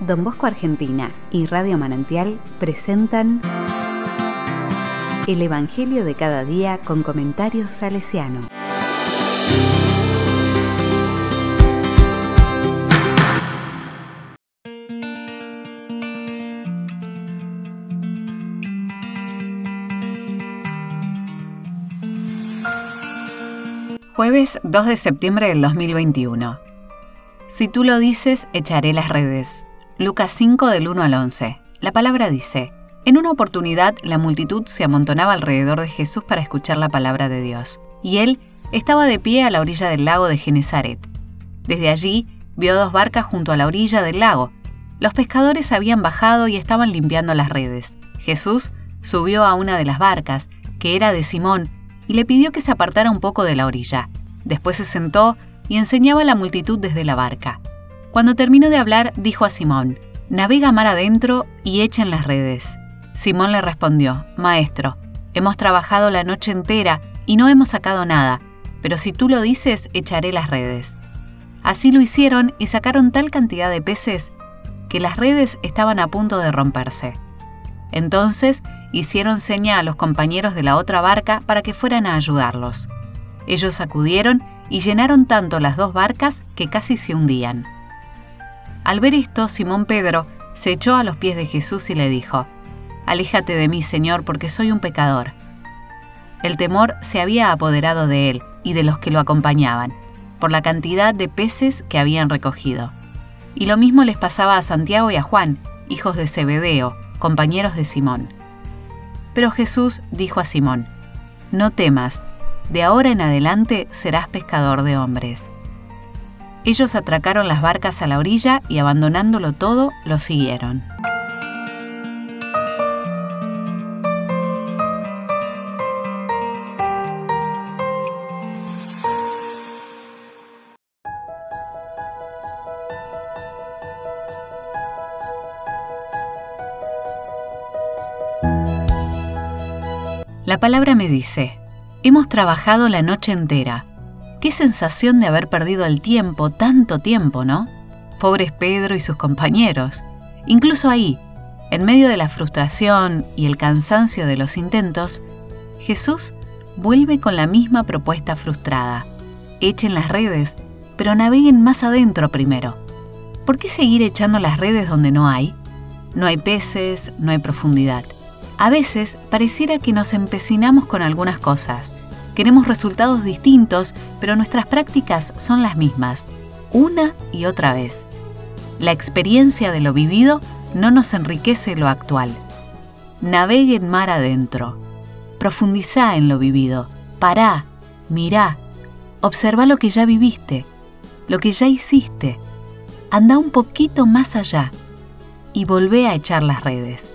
Don Bosco Argentina y Radio Manantial presentan El Evangelio de cada día con comentarios salesiano. Jueves 2 de septiembre del 2021. Si tú lo dices, echaré las redes. Lucas 5 del 1 al 11. La palabra dice, en una oportunidad la multitud se amontonaba alrededor de Jesús para escuchar la palabra de Dios, y él estaba de pie a la orilla del lago de Genezaret. Desde allí vio dos barcas junto a la orilla del lago. Los pescadores habían bajado y estaban limpiando las redes. Jesús subió a una de las barcas, que era de Simón, y le pidió que se apartara un poco de la orilla. Después se sentó y enseñaba a la multitud desde la barca. Cuando terminó de hablar, dijo a Simón, Navega mar adentro y echen las redes. Simón le respondió, Maestro, hemos trabajado la noche entera y no hemos sacado nada, pero si tú lo dices, echaré las redes. Así lo hicieron y sacaron tal cantidad de peces que las redes estaban a punto de romperse. Entonces hicieron seña a los compañeros de la otra barca para que fueran a ayudarlos. Ellos acudieron y llenaron tanto las dos barcas que casi se hundían. Al ver esto, Simón Pedro se echó a los pies de Jesús y le dijo, Aléjate de mí, Señor, porque soy un pecador. El temor se había apoderado de él y de los que lo acompañaban, por la cantidad de peces que habían recogido. Y lo mismo les pasaba a Santiago y a Juan, hijos de Zebedeo, compañeros de Simón. Pero Jesús dijo a Simón, No temas, de ahora en adelante serás pescador de hombres. Ellos atracaron las barcas a la orilla y abandonándolo todo, lo siguieron. La palabra me dice, hemos trabajado la noche entera. Qué sensación de haber perdido el tiempo, tanto tiempo, ¿no? Pobres Pedro y sus compañeros. Incluso ahí, en medio de la frustración y el cansancio de los intentos, Jesús vuelve con la misma propuesta frustrada. Echen las redes, pero naveguen más adentro primero. ¿Por qué seguir echando las redes donde no hay? No hay peces, no hay profundidad. A veces pareciera que nos empecinamos con algunas cosas. Queremos resultados distintos, pero nuestras prácticas son las mismas, una y otra vez. La experiencia de lo vivido no nos enriquece lo actual. Navegue en mar adentro. Profundizá en lo vivido. Pará, mirá, observa lo que ya viviste, lo que ya hiciste. Anda un poquito más allá y volvé a echar las redes.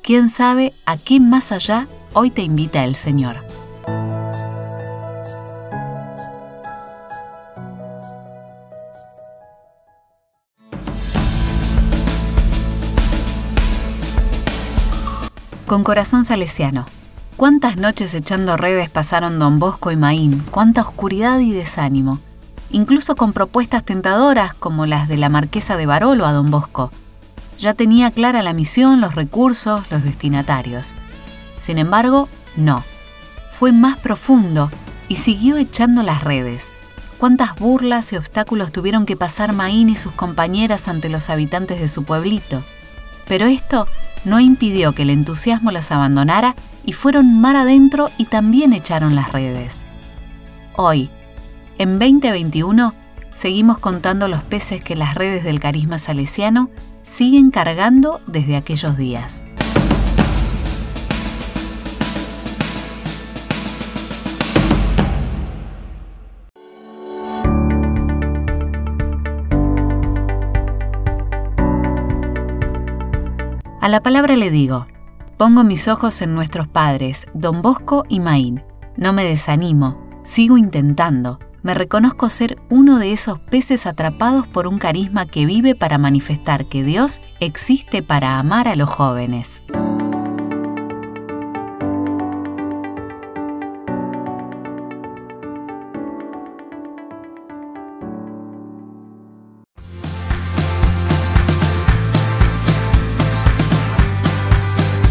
¿Quién sabe a qué más allá hoy te invita el Señor? Con corazón salesiano. ¿Cuántas noches echando redes pasaron don Bosco y Maín? ¿Cuánta oscuridad y desánimo? Incluso con propuestas tentadoras como las de la marquesa de Barolo a don Bosco, ya tenía clara la misión, los recursos, los destinatarios. Sin embargo, no. Fue más profundo y siguió echando las redes. Cuántas burlas y obstáculos tuvieron que pasar Maín y sus compañeras ante los habitantes de su pueblito. Pero esto no impidió que el entusiasmo las abandonara y fueron mar adentro y también echaron las redes. Hoy, en 2021, seguimos contando los peces que las redes del carisma salesiano siguen cargando desde aquellos días. A la palabra le digo, pongo mis ojos en nuestros padres, don Bosco y Maín. No me desanimo, sigo intentando me reconozco ser uno de esos peces atrapados por un carisma que vive para manifestar que Dios existe para amar a los jóvenes.